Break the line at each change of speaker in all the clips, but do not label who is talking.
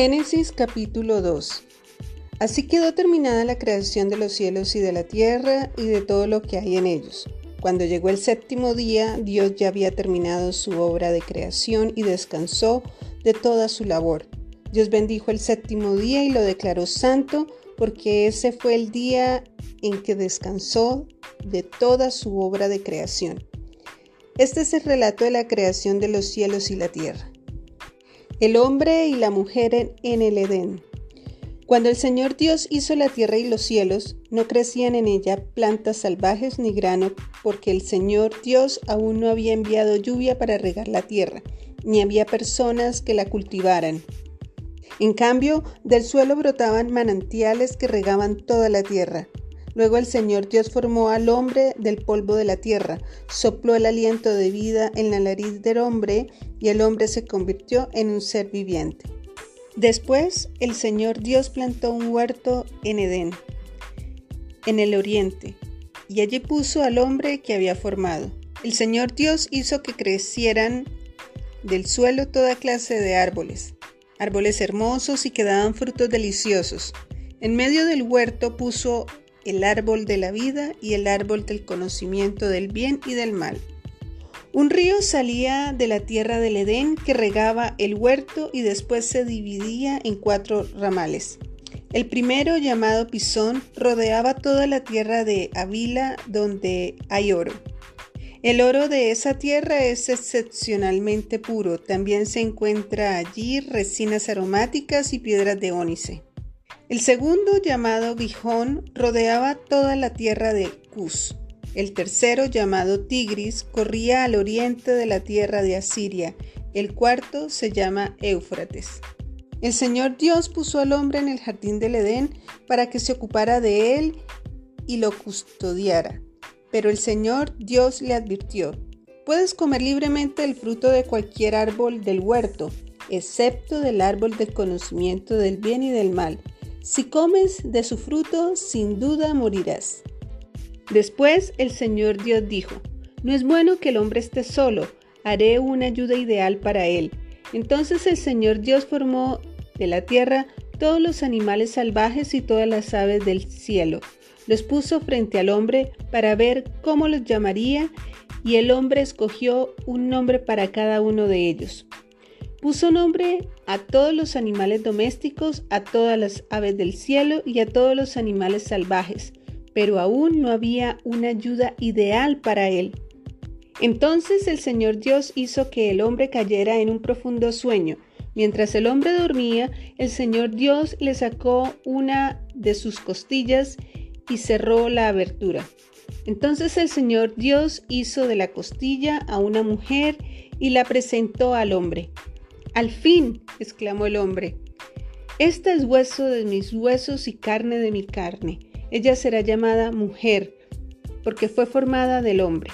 Génesis capítulo 2 Así quedó terminada la creación de los cielos y de la tierra y de todo lo que hay en ellos. Cuando llegó el séptimo día, Dios ya había terminado su obra de creación y descansó de toda su labor. Dios bendijo el séptimo día y lo declaró santo porque ese fue el día en que descansó de toda su obra de creación. Este es el relato de la creación de los cielos y la tierra. El hombre y la mujer en el Edén. Cuando el Señor Dios hizo la tierra y los cielos, no crecían en ella plantas salvajes ni grano, porque el Señor Dios aún no había enviado lluvia para regar la tierra, ni había personas que la cultivaran. En cambio, del suelo brotaban manantiales que regaban toda la tierra. Luego el Señor Dios formó al hombre del polvo de la tierra, sopló el aliento de vida en la nariz del hombre y el hombre se convirtió en un ser viviente. Después el Señor Dios plantó un huerto en Edén, en el oriente, y allí puso al hombre que había formado. El Señor Dios hizo que crecieran del suelo toda clase de árboles árboles hermosos y que daban frutos deliciosos. En medio del huerto puso el árbol de la vida y el árbol del conocimiento del bien y del mal. Un río salía de la tierra del Edén que regaba el huerto y después se dividía en cuatro ramales. El primero, llamado Pisón, rodeaba toda la tierra de Avila donde hay oro. El oro de esa tierra es excepcionalmente puro. También se encuentra allí resinas aromáticas y piedras de ónice. El segundo, llamado Gijón, rodeaba toda la tierra de Cus. El tercero, llamado Tigris, corría al oriente de la tierra de Asiria. El cuarto se llama Éufrates. El Señor Dios puso al hombre en el jardín del Edén para que se ocupara de él y lo custodiara. Pero el Señor Dios le advirtió, puedes comer libremente el fruto de cualquier árbol del huerto, excepto del árbol del conocimiento del bien y del mal. Si comes de su fruto, sin duda morirás. Después el Señor Dios dijo, no es bueno que el hombre esté solo, haré una ayuda ideal para él. Entonces el Señor Dios formó de la tierra todos los animales salvajes y todas las aves del cielo los puso frente al hombre para ver cómo los llamaría y el hombre escogió un nombre para cada uno de ellos. Puso nombre a todos los animales domésticos, a todas las aves del cielo y a todos los animales salvajes, pero aún no había una ayuda ideal para él. Entonces el Señor Dios hizo que el hombre cayera en un profundo sueño. Mientras el hombre dormía, el Señor Dios le sacó una de sus costillas y cerró la abertura. Entonces el Señor Dios hizo de la costilla a una mujer y la presentó al hombre. Al fin, exclamó el hombre, esta es hueso de mis huesos y carne de mi carne. Ella será llamada mujer, porque fue formada del hombre.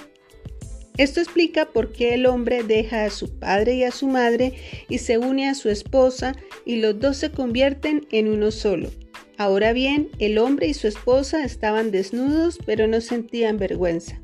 Esto explica por qué el hombre deja a su padre y a su madre y se une a su esposa y los dos se convierten en uno solo. Ahora bien, el hombre y su esposa estaban desnudos, pero no sentían vergüenza.